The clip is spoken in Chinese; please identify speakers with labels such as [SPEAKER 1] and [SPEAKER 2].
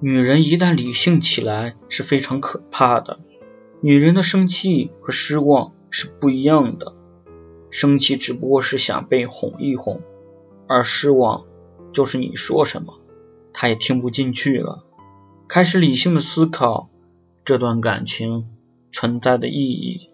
[SPEAKER 1] 女人一旦理性起来是非常可怕的。女人的生气和失望是不一样的。生气只不过是想被哄一哄而失望就是你说什么她也听不进去了。开始理性的思考这段感情存在的意义